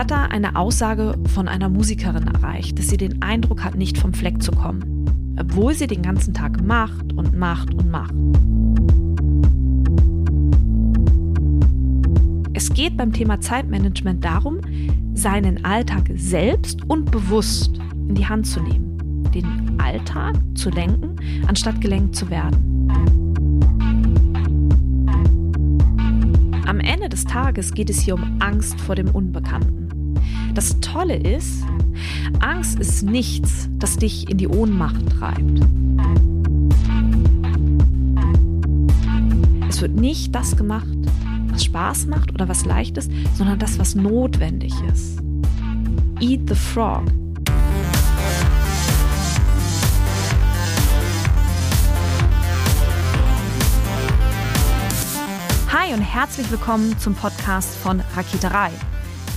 hat da eine Aussage von einer Musikerin erreicht, dass sie den Eindruck hat, nicht vom Fleck zu kommen, obwohl sie den ganzen Tag macht und macht und macht. Es geht beim Thema Zeitmanagement darum, seinen Alltag selbst und bewusst in die Hand zu nehmen, den Alltag zu lenken, anstatt gelenkt zu werden. Am Ende des Tages geht es hier um Angst vor dem Unbekannten. Das Tolle ist, Angst ist nichts, das dich in die Ohnmacht treibt. Es wird nicht das gemacht, was Spaß macht oder was leicht ist, sondern das, was notwendig ist. Eat the frog. Hi und herzlich willkommen zum Podcast von Raketerei.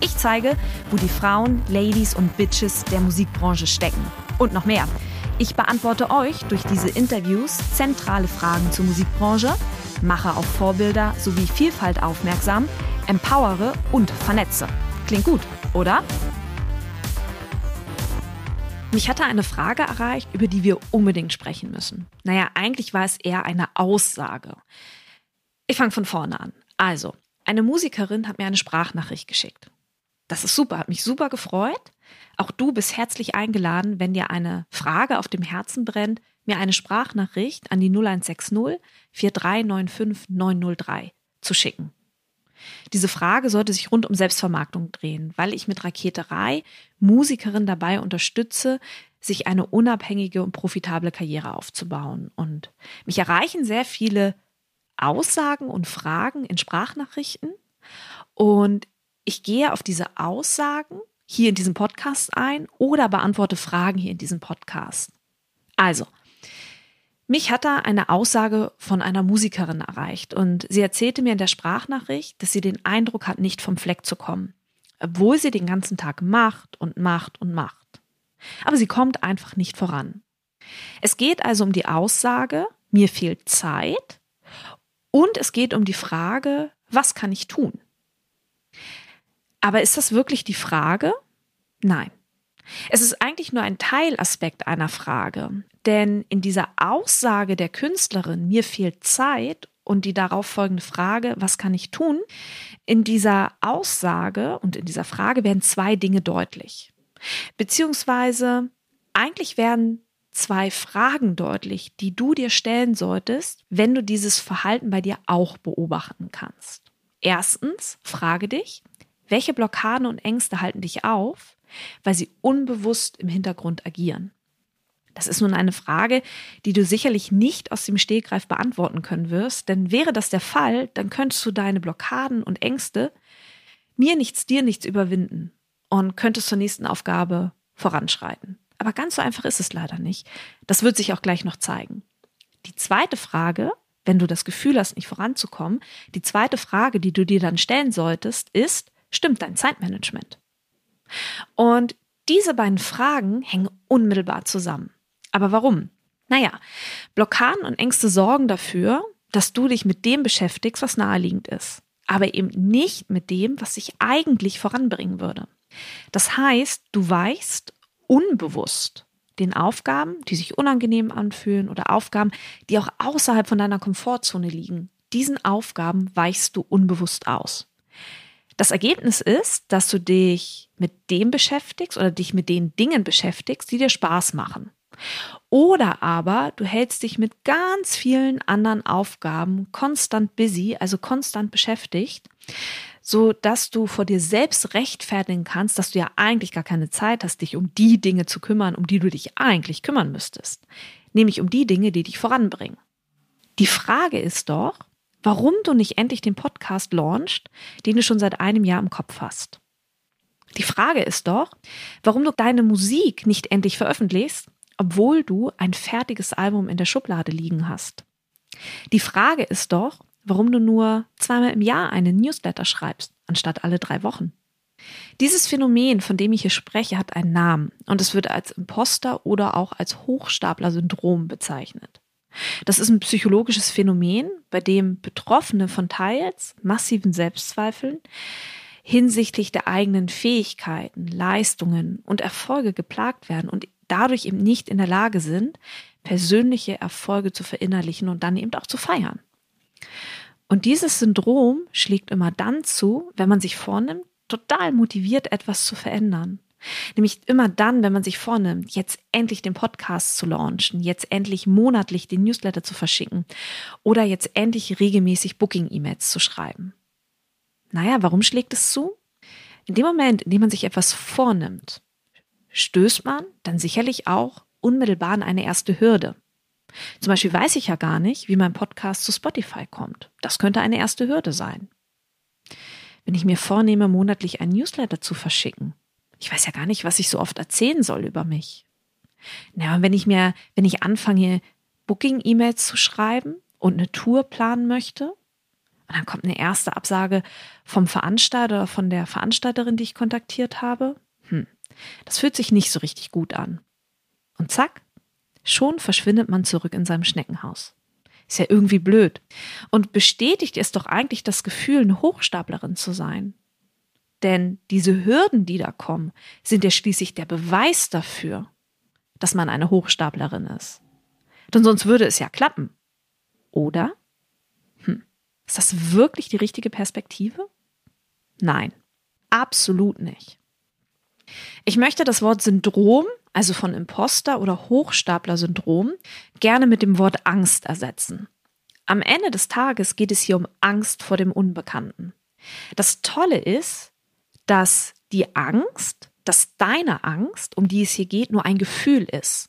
Ich zeige, wo die Frauen, Ladies und Bitches der Musikbranche stecken. Und noch mehr. Ich beantworte euch durch diese Interviews zentrale Fragen zur Musikbranche, mache auf Vorbilder sowie Vielfalt aufmerksam, empowere und vernetze. Klingt gut, oder? Mich hatte eine Frage erreicht, über die wir unbedingt sprechen müssen. Naja, eigentlich war es eher eine Aussage. Ich fange von vorne an. Also, eine Musikerin hat mir eine Sprachnachricht geschickt. Das ist super, hat mich super gefreut. Auch du bist herzlich eingeladen, wenn dir eine Frage auf dem Herzen brennt, mir eine Sprachnachricht an die 0160 4395 903 zu schicken. Diese Frage sollte sich rund um Selbstvermarktung drehen, weil ich mit Raketerei Musikerin dabei unterstütze, sich eine unabhängige und profitable Karriere aufzubauen. Und mich erreichen sehr viele Aussagen und Fragen in Sprachnachrichten. Und ich gehe auf diese Aussagen hier in diesem Podcast ein oder beantworte Fragen hier in diesem Podcast. Also, mich hat da eine Aussage von einer Musikerin erreicht und sie erzählte mir in der Sprachnachricht, dass sie den Eindruck hat, nicht vom Fleck zu kommen, obwohl sie den ganzen Tag macht und macht und macht. Aber sie kommt einfach nicht voran. Es geht also um die Aussage, mir fehlt Zeit und es geht um die Frage, was kann ich tun? Aber ist das wirklich die Frage? Nein. Es ist eigentlich nur ein Teilaspekt einer Frage, denn in dieser Aussage der Künstlerin, mir fehlt Zeit und die darauf folgende Frage, was kann ich tun? In dieser Aussage und in dieser Frage werden zwei Dinge deutlich. Beziehungsweise eigentlich werden zwei Fragen deutlich, die du dir stellen solltest, wenn du dieses Verhalten bei dir auch beobachten kannst. Erstens, frage dich, welche Blockaden und Ängste halten dich auf, weil sie unbewusst im Hintergrund agieren? Das ist nun eine Frage, die du sicherlich nicht aus dem Stegreif beantworten können wirst, denn wäre das der Fall, dann könntest du deine Blockaden und Ängste mir nichts, dir nichts überwinden und könntest zur nächsten Aufgabe voranschreiten. Aber ganz so einfach ist es leider nicht. Das wird sich auch gleich noch zeigen. Die zweite Frage, wenn du das Gefühl hast, nicht voranzukommen, die zweite Frage, die du dir dann stellen solltest, ist, stimmt dein Zeitmanagement? Und diese beiden Fragen hängen unmittelbar zusammen. Aber warum? Naja, Blockaden und Ängste sorgen dafür, dass du dich mit dem beschäftigst, was naheliegend ist, aber eben nicht mit dem, was sich eigentlich voranbringen würde. Das heißt, du weichst unbewusst den Aufgaben, die sich unangenehm anfühlen oder Aufgaben, die auch außerhalb von deiner Komfortzone liegen. Diesen Aufgaben weichst du unbewusst aus. Das Ergebnis ist, dass du dich mit dem beschäftigst oder dich mit den Dingen beschäftigst, die dir Spaß machen. Oder aber du hältst dich mit ganz vielen anderen Aufgaben konstant busy, also konstant beschäftigt, so dass du vor dir selbst rechtfertigen kannst, dass du ja eigentlich gar keine Zeit hast, dich um die Dinge zu kümmern, um die du dich eigentlich kümmern müsstest. Nämlich um die Dinge, die dich voranbringen. Die Frage ist doch, warum du nicht endlich den Podcast launchst, den du schon seit einem Jahr im Kopf hast. Die Frage ist doch, warum du deine Musik nicht endlich veröffentlichst, obwohl du ein fertiges Album in der Schublade liegen hast. Die Frage ist doch, warum du nur zweimal im Jahr einen Newsletter schreibst, anstatt alle drei Wochen. Dieses Phänomen, von dem ich hier spreche, hat einen Namen und es wird als Imposter oder auch als Hochstapler-Syndrom bezeichnet. Das ist ein psychologisches Phänomen, bei dem Betroffene von teils massiven Selbstzweifeln hinsichtlich der eigenen Fähigkeiten, Leistungen und Erfolge geplagt werden und dadurch eben nicht in der Lage sind, persönliche Erfolge zu verinnerlichen und dann eben auch zu feiern. Und dieses Syndrom schlägt immer dann zu, wenn man sich vornimmt, total motiviert etwas zu verändern. Nämlich immer dann, wenn man sich vornimmt, jetzt endlich den Podcast zu launchen, jetzt endlich monatlich den Newsletter zu verschicken oder jetzt endlich regelmäßig Booking-E-Mails zu schreiben. Naja, warum schlägt es zu? In dem Moment, in dem man sich etwas vornimmt, stößt man dann sicherlich auch unmittelbar an eine erste Hürde. Zum Beispiel weiß ich ja gar nicht, wie mein Podcast zu Spotify kommt. Das könnte eine erste Hürde sein. Wenn ich mir vornehme, monatlich ein Newsletter zu verschicken, ich weiß ja gar nicht, was ich so oft erzählen soll über mich. Na, und wenn ich mir, wenn ich anfange, Booking-E-Mails zu schreiben und eine Tour planen möchte, und dann kommt eine erste Absage vom Veranstalter oder von der Veranstalterin, die ich kontaktiert habe, hm, das fühlt sich nicht so richtig gut an. Und zack, schon verschwindet man zurück in seinem Schneckenhaus. Ist ja irgendwie blöd. Und bestätigt es doch eigentlich das Gefühl, eine Hochstaplerin zu sein. Denn diese Hürden, die da kommen, sind ja schließlich der Beweis dafür, dass man eine Hochstaplerin ist. Denn sonst würde es ja klappen. Oder? Hm. Ist das wirklich die richtige Perspektive? Nein, absolut nicht. Ich möchte das Wort Syndrom, also von Imposter oder Hochstapler-Syndrom, gerne mit dem Wort Angst ersetzen. Am Ende des Tages geht es hier um Angst vor dem Unbekannten. Das Tolle ist, dass die Angst, dass deine Angst, um die es hier geht, nur ein Gefühl ist.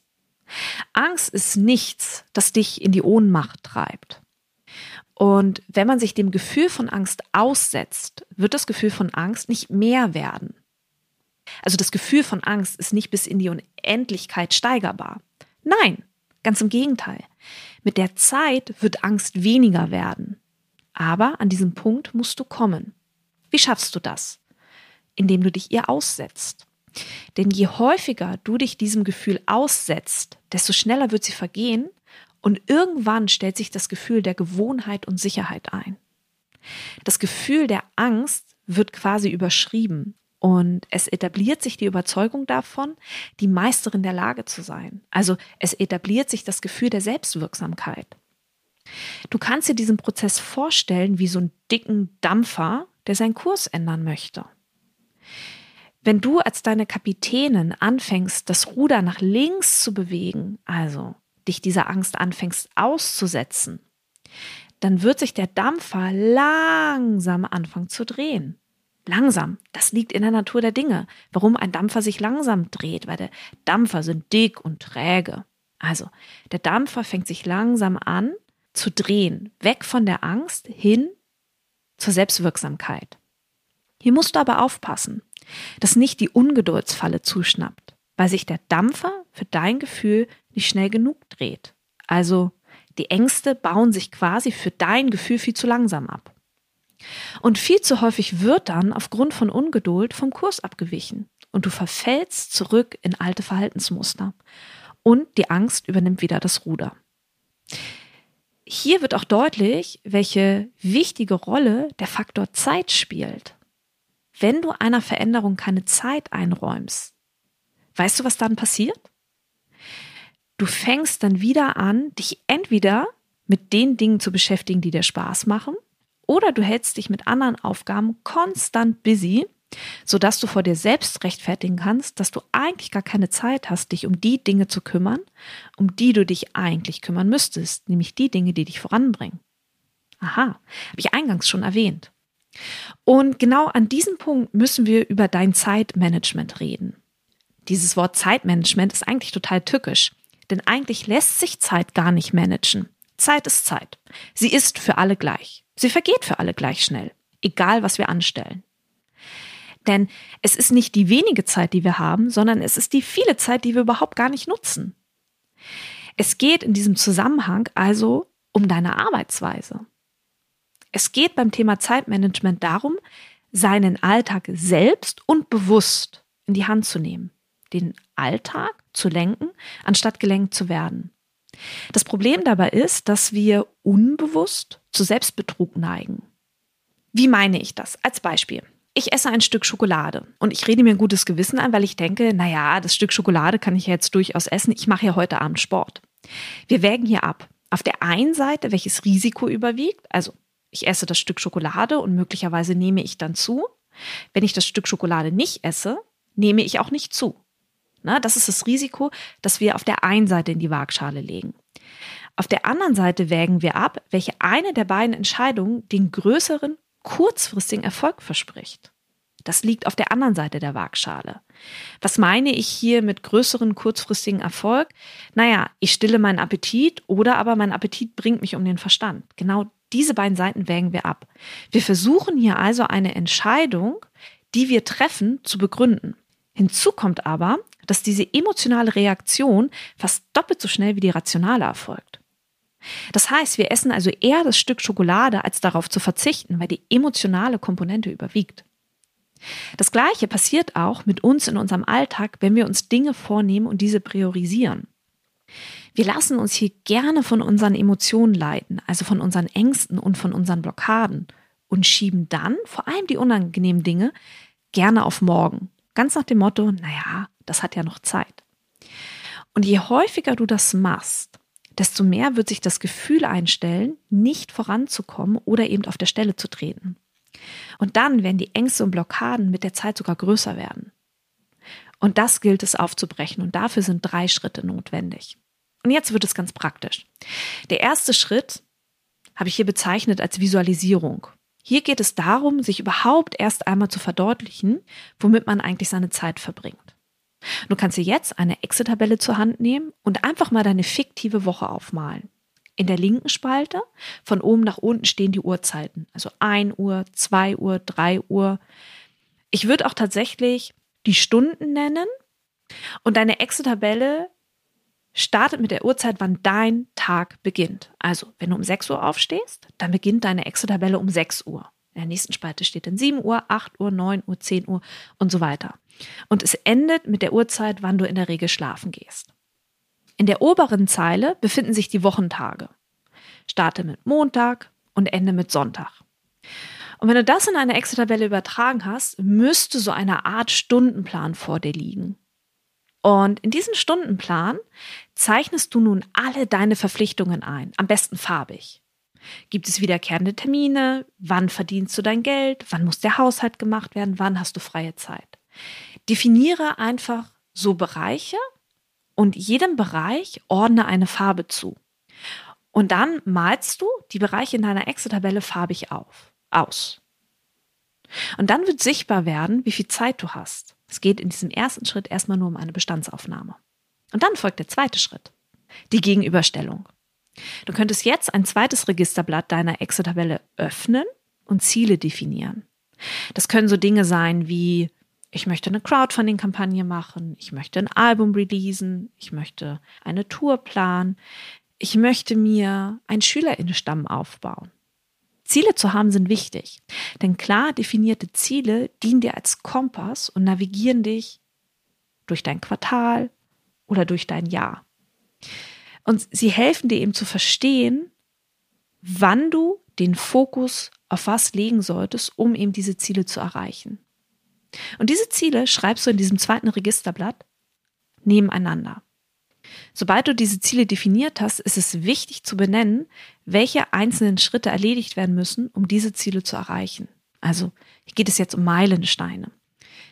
Angst ist nichts, das dich in die Ohnmacht treibt. Und wenn man sich dem Gefühl von Angst aussetzt, wird das Gefühl von Angst nicht mehr werden. Also das Gefühl von Angst ist nicht bis in die Unendlichkeit steigerbar. Nein, ganz im Gegenteil. Mit der Zeit wird Angst weniger werden. Aber an diesem Punkt musst du kommen. Wie schaffst du das? Indem du dich ihr aussetzt. Denn je häufiger du dich diesem Gefühl aussetzt, desto schneller wird sie vergehen und irgendwann stellt sich das Gefühl der Gewohnheit und Sicherheit ein. Das Gefühl der Angst wird quasi überschrieben und es etabliert sich die Überzeugung davon, die Meisterin der Lage zu sein. Also es etabliert sich das Gefühl der Selbstwirksamkeit. Du kannst dir diesen Prozess vorstellen wie so einen dicken Dampfer, der seinen Kurs ändern möchte. Wenn du als deine Kapitänin anfängst, das Ruder nach links zu bewegen, also dich dieser Angst anfängst auszusetzen, dann wird sich der Dampfer langsam anfangen zu drehen. Langsam, das liegt in der Natur der Dinge. Warum ein Dampfer sich langsam dreht, weil der Dampfer sind dick und träge. Also, der Dampfer fängt sich langsam an zu drehen, weg von der Angst hin zur Selbstwirksamkeit. Hier musst du aber aufpassen, dass nicht die Ungeduldsfalle zuschnappt, weil sich der Dampfer für dein Gefühl nicht schnell genug dreht. Also, die Ängste bauen sich quasi für dein Gefühl viel zu langsam ab. Und viel zu häufig wird dann aufgrund von Ungeduld vom Kurs abgewichen und du verfällst zurück in alte Verhaltensmuster und die Angst übernimmt wieder das Ruder. Hier wird auch deutlich, welche wichtige Rolle der Faktor Zeit spielt. Wenn du einer Veränderung keine Zeit einräumst, weißt du, was dann passiert? Du fängst dann wieder an, dich entweder mit den Dingen zu beschäftigen, die dir Spaß machen, oder du hältst dich mit anderen Aufgaben konstant busy, sodass du vor dir selbst rechtfertigen kannst, dass du eigentlich gar keine Zeit hast, dich um die Dinge zu kümmern, um die du dich eigentlich kümmern müsstest, nämlich die Dinge, die dich voranbringen. Aha, habe ich eingangs schon erwähnt. Und genau an diesem Punkt müssen wir über dein Zeitmanagement reden. Dieses Wort Zeitmanagement ist eigentlich total tückisch, denn eigentlich lässt sich Zeit gar nicht managen. Zeit ist Zeit. Sie ist für alle gleich. Sie vergeht für alle gleich schnell, egal was wir anstellen. Denn es ist nicht die wenige Zeit, die wir haben, sondern es ist die viele Zeit, die wir überhaupt gar nicht nutzen. Es geht in diesem Zusammenhang also um deine Arbeitsweise. Es geht beim Thema Zeitmanagement darum, seinen Alltag selbst und bewusst in die Hand zu nehmen, den Alltag zu lenken, anstatt gelenkt zu werden. Das Problem dabei ist, dass wir unbewusst zu Selbstbetrug neigen. Wie meine ich das? Als Beispiel. Ich esse ein Stück Schokolade und ich rede mir ein gutes Gewissen ein, weil ich denke, naja, das Stück Schokolade kann ich ja jetzt durchaus essen. Ich mache ja heute Abend Sport. Wir wägen hier ab. Auf der einen Seite, welches Risiko überwiegt, also ich esse das Stück Schokolade und möglicherweise nehme ich dann zu. Wenn ich das Stück Schokolade nicht esse, nehme ich auch nicht zu. Na, das ist das Risiko, das wir auf der einen Seite in die Waagschale legen. Auf der anderen Seite wägen wir ab, welche eine der beiden Entscheidungen den größeren kurzfristigen Erfolg verspricht. Das liegt auf der anderen Seite der Waagschale. Was meine ich hier mit größeren kurzfristigen Erfolg? Naja, ich stille meinen Appetit oder aber mein Appetit bringt mich um den Verstand. Genau diese beiden Seiten wägen wir ab. Wir versuchen hier also eine Entscheidung, die wir treffen, zu begründen. Hinzu kommt aber, dass diese emotionale Reaktion fast doppelt so schnell wie die rationale erfolgt. Das heißt, wir essen also eher das Stück Schokolade, als darauf zu verzichten, weil die emotionale Komponente überwiegt. Das Gleiche passiert auch mit uns in unserem Alltag, wenn wir uns Dinge vornehmen und diese priorisieren. Wir lassen uns hier gerne von unseren Emotionen leiten, also von unseren Ängsten und von unseren Blockaden und schieben dann vor allem die unangenehmen Dinge gerne auf morgen. Ganz nach dem Motto, naja, das hat ja noch Zeit. Und je häufiger du das machst, desto mehr wird sich das Gefühl einstellen, nicht voranzukommen oder eben auf der Stelle zu treten. Und dann werden die Ängste und Blockaden mit der Zeit sogar größer werden. Und das gilt es aufzubrechen und dafür sind drei Schritte notwendig. Und jetzt wird es ganz praktisch. Der erste Schritt habe ich hier bezeichnet als Visualisierung. Hier geht es darum, sich überhaupt erst einmal zu verdeutlichen, womit man eigentlich seine Zeit verbringt. Du kannst dir jetzt eine Excel-Tabelle zur Hand nehmen und einfach mal deine fiktive Woche aufmalen. In der linken Spalte von oben nach unten stehen die Uhrzeiten, also 1 Uhr, 2 Uhr, 3 Uhr. Ich würde auch tatsächlich die Stunden nennen und deine Excel-Tabelle startet mit der Uhrzeit, wann dein Tag beginnt. Also, wenn du um 6 Uhr aufstehst, dann beginnt deine Excel-Tabelle um 6 Uhr. In der nächsten Spalte steht dann 7 Uhr, 8 Uhr, 9 Uhr, 10 Uhr und so weiter. Und es endet mit der Uhrzeit, wann du in der Regel schlafen gehst. In der oberen Zeile befinden sich die Wochentage. Starte mit Montag und ende mit Sonntag. Und wenn du das in eine Excel-Tabelle übertragen hast, müsste so eine Art Stundenplan vor dir liegen. Und in diesen Stundenplan zeichnest du nun alle deine Verpflichtungen ein, am besten farbig. Gibt es wiederkehrende Termine? Wann verdienst du dein Geld? Wann muss der Haushalt gemacht werden? Wann hast du freie Zeit? Definiere einfach so Bereiche und jedem Bereich ordne eine Farbe zu. Und dann malst du die Bereiche in deiner Excel-Tabelle farbig auf, aus. Und dann wird sichtbar werden, wie viel Zeit du hast. Es geht in diesem ersten Schritt erstmal nur um eine Bestandsaufnahme. Und dann folgt der zweite Schritt, die Gegenüberstellung. Du könntest jetzt ein zweites Registerblatt deiner Excel-Tabelle öffnen und Ziele definieren. Das können so Dinge sein wie, ich möchte eine Crowdfunding-Kampagne machen, ich möchte ein Album releasen, ich möchte eine Tour planen, ich möchte mir einen Schülerinnenstamm aufbauen. Ziele zu haben sind wichtig, denn klar definierte Ziele dienen dir als Kompass und navigieren dich durch dein Quartal oder durch dein Jahr. Und sie helfen dir eben zu verstehen, wann du den Fokus auf was legen solltest, um eben diese Ziele zu erreichen. Und diese Ziele schreibst du in diesem zweiten Registerblatt nebeneinander. Sobald du diese Ziele definiert hast, ist es wichtig zu benennen, welche einzelnen Schritte erledigt werden müssen, um diese Ziele zu erreichen. Also hier geht es jetzt um Meilensteine.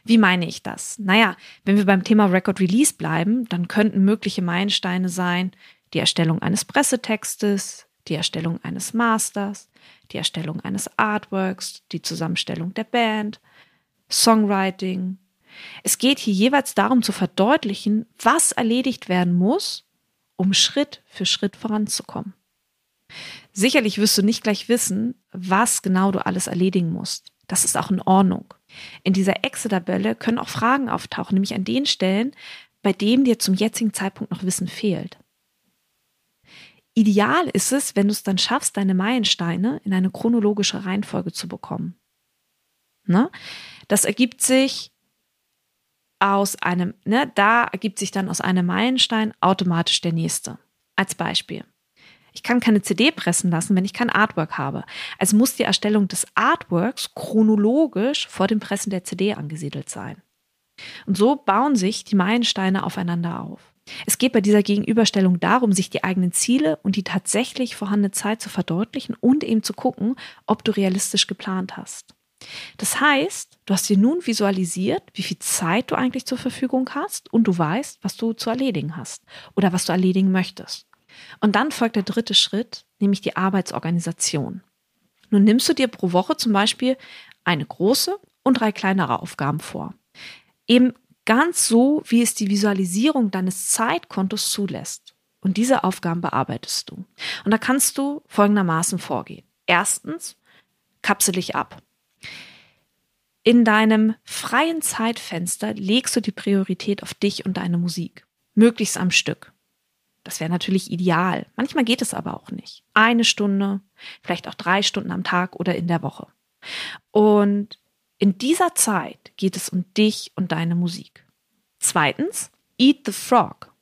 Wie meine ich das? Naja, wenn wir beim Thema Record Release bleiben, dann könnten mögliche Meilensteine sein, die Erstellung eines Pressetextes, die Erstellung eines Masters, die Erstellung eines Artworks, die Zusammenstellung der Band, Songwriting, es geht hier jeweils darum zu verdeutlichen, was erledigt werden muss, um Schritt für Schritt voranzukommen. Sicherlich wirst du nicht gleich wissen, was genau du alles erledigen musst. Das ist auch in Ordnung. In dieser Excel-Tabelle können auch Fragen auftauchen, nämlich an den Stellen, bei dem dir zum jetzigen Zeitpunkt noch Wissen fehlt. Ideal ist es, wenn du es dann schaffst, deine Meilensteine in eine chronologische Reihenfolge zu bekommen. Ne? Das ergibt sich aus einem, ne, da ergibt sich dann aus einem Meilenstein automatisch der nächste. Als Beispiel. Ich kann keine CD pressen lassen, wenn ich kein Artwork habe. Also muss die Erstellung des Artworks chronologisch vor dem Pressen der CD angesiedelt sein. Und so bauen sich die Meilensteine aufeinander auf. Es geht bei dieser Gegenüberstellung darum, sich die eigenen Ziele und die tatsächlich vorhandene Zeit zu verdeutlichen und eben zu gucken, ob du realistisch geplant hast. Das heißt, du hast dir nun visualisiert, wie viel Zeit du eigentlich zur Verfügung hast und du weißt, was du zu erledigen hast oder was du erledigen möchtest. Und dann folgt der dritte Schritt, nämlich die Arbeitsorganisation. Nun nimmst du dir pro Woche zum Beispiel eine große und drei kleinere Aufgaben vor. Eben ganz so, wie es die Visualisierung deines Zeitkontos zulässt. Und diese Aufgaben bearbeitest du. Und da kannst du folgendermaßen vorgehen. Erstens, kapsel dich ab. In deinem freien Zeitfenster legst du die Priorität auf dich und deine Musik. Möglichst am Stück. Das wäre natürlich ideal. Manchmal geht es aber auch nicht. Eine Stunde, vielleicht auch drei Stunden am Tag oder in der Woche. Und in dieser Zeit geht es um dich und deine Musik. Zweitens, eat the frog.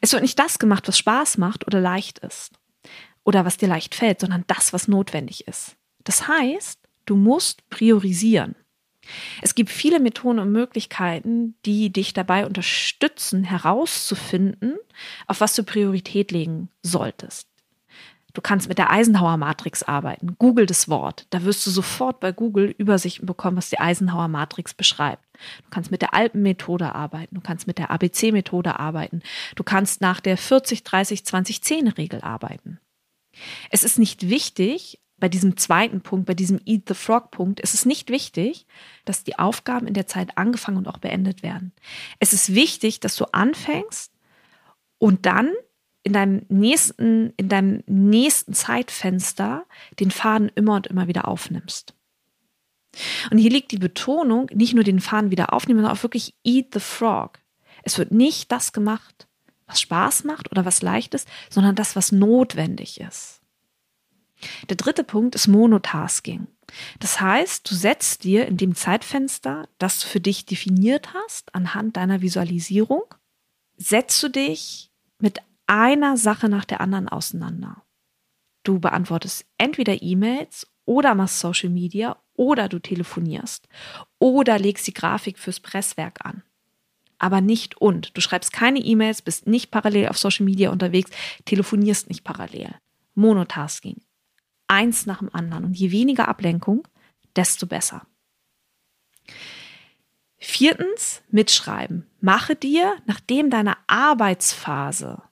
Es wird nicht das gemacht, was Spaß macht oder leicht ist oder was dir leicht fällt, sondern das, was notwendig ist. Das heißt, du musst priorisieren. Es gibt viele Methoden und Möglichkeiten, die dich dabei unterstützen, herauszufinden, auf was du Priorität legen solltest. Du kannst mit der Eisenhower-Matrix arbeiten. Google das Wort. Da wirst du sofort bei Google Übersichten bekommen, was die Eisenhower-Matrix beschreibt. Du kannst mit der Alpen-Methode arbeiten. Du kannst mit der ABC-Methode arbeiten. Du kannst nach der 40, 30, 20, 10 Regel arbeiten. Es ist nicht wichtig, bei diesem zweiten Punkt, bei diesem Eat the Frog Punkt, ist es nicht wichtig, dass die Aufgaben in der Zeit angefangen und auch beendet werden. Es ist wichtig, dass du anfängst und dann in deinem nächsten, in deinem nächsten Zeitfenster den Faden immer und immer wieder aufnimmst. Und hier liegt die Betonung, nicht nur den Faden wieder aufnehmen, sondern auch wirklich eat the frog. Es wird nicht das gemacht, was Spaß macht oder was leicht ist, sondern das, was notwendig ist. Der dritte Punkt ist Monotasking. Das heißt, du setzt dir in dem Zeitfenster, das du für dich definiert hast, anhand deiner Visualisierung, setzt du dich mit einer Sache nach der anderen auseinander. Du beantwortest entweder E-Mails oder machst Social Media oder du telefonierst oder legst die Grafik fürs Presswerk an. Aber nicht und. Du schreibst keine E-Mails, bist nicht parallel auf Social Media unterwegs, telefonierst nicht parallel. Monotasking eins nach dem anderen. Und je weniger Ablenkung, desto besser. Viertens, mitschreiben. Mache dir, nachdem deine Arbeitsphase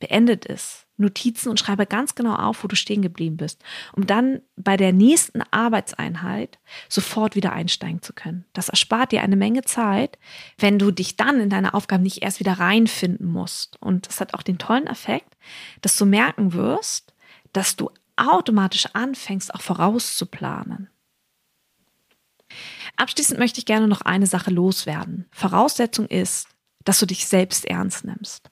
beendet ist, Notizen und schreibe ganz genau auf, wo du stehen geblieben bist, um dann bei der nächsten Arbeitseinheit sofort wieder einsteigen zu können. Das erspart dir eine Menge Zeit, wenn du dich dann in deine Aufgaben nicht erst wieder reinfinden musst. Und das hat auch den tollen Effekt, dass du merken wirst, dass du automatisch anfängst, auch vorauszuplanen. Abschließend möchte ich gerne noch eine Sache loswerden. Voraussetzung ist, dass du dich selbst ernst nimmst,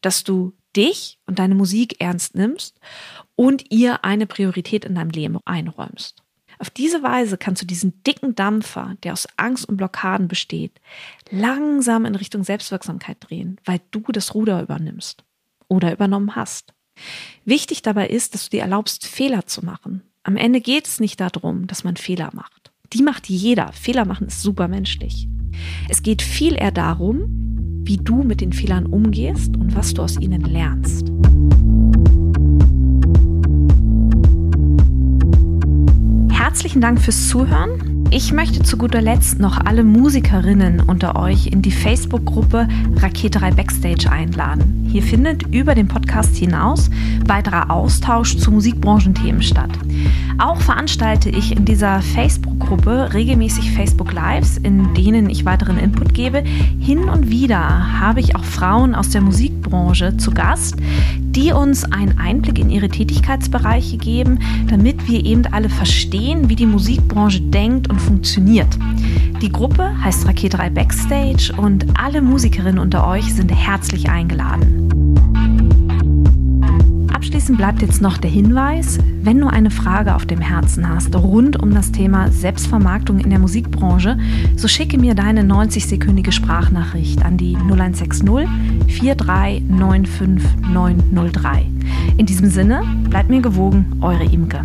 dass du dich und deine Musik ernst nimmst und ihr eine Priorität in deinem Leben einräumst. Auf diese Weise kannst du diesen dicken Dampfer, der aus Angst und Blockaden besteht, langsam in Richtung Selbstwirksamkeit drehen, weil du das Ruder übernimmst oder übernommen hast. Wichtig dabei ist, dass du dir erlaubst, Fehler zu machen. Am Ende geht es nicht darum, dass man Fehler macht. Die macht jeder. Fehler machen ist super menschlich. Es geht viel eher darum, wie du mit den Fehlern umgehst und was du aus ihnen lernst. Herzlichen Dank fürs Zuhören. Ich möchte zu guter Letzt noch alle Musikerinnen unter euch in die Facebook-Gruppe Raketerei Backstage einladen. Hier findet über den Podcast hinaus weiterer Austausch zu Musikbranchenthemen statt. Auch veranstalte ich in dieser Facebook-Gruppe regelmäßig Facebook Lives, in denen ich weiteren Input gebe. Hin und wieder habe ich auch Frauen aus der Musikbranche zu Gast, die uns einen Einblick in ihre Tätigkeitsbereiche geben, damit wir eben alle verstehen, wie die Musikbranche denkt und funktioniert. Die Gruppe heißt Raketerei Backstage und alle Musikerinnen unter euch sind herzlich eingeladen. Abschließend bleibt jetzt noch der Hinweis, wenn du eine Frage auf dem Herzen hast rund um das Thema Selbstvermarktung in der Musikbranche, so schicke mir deine 90-sekündige Sprachnachricht an die 0160 4395903. In diesem Sinne, bleibt mir gewogen, eure Imke.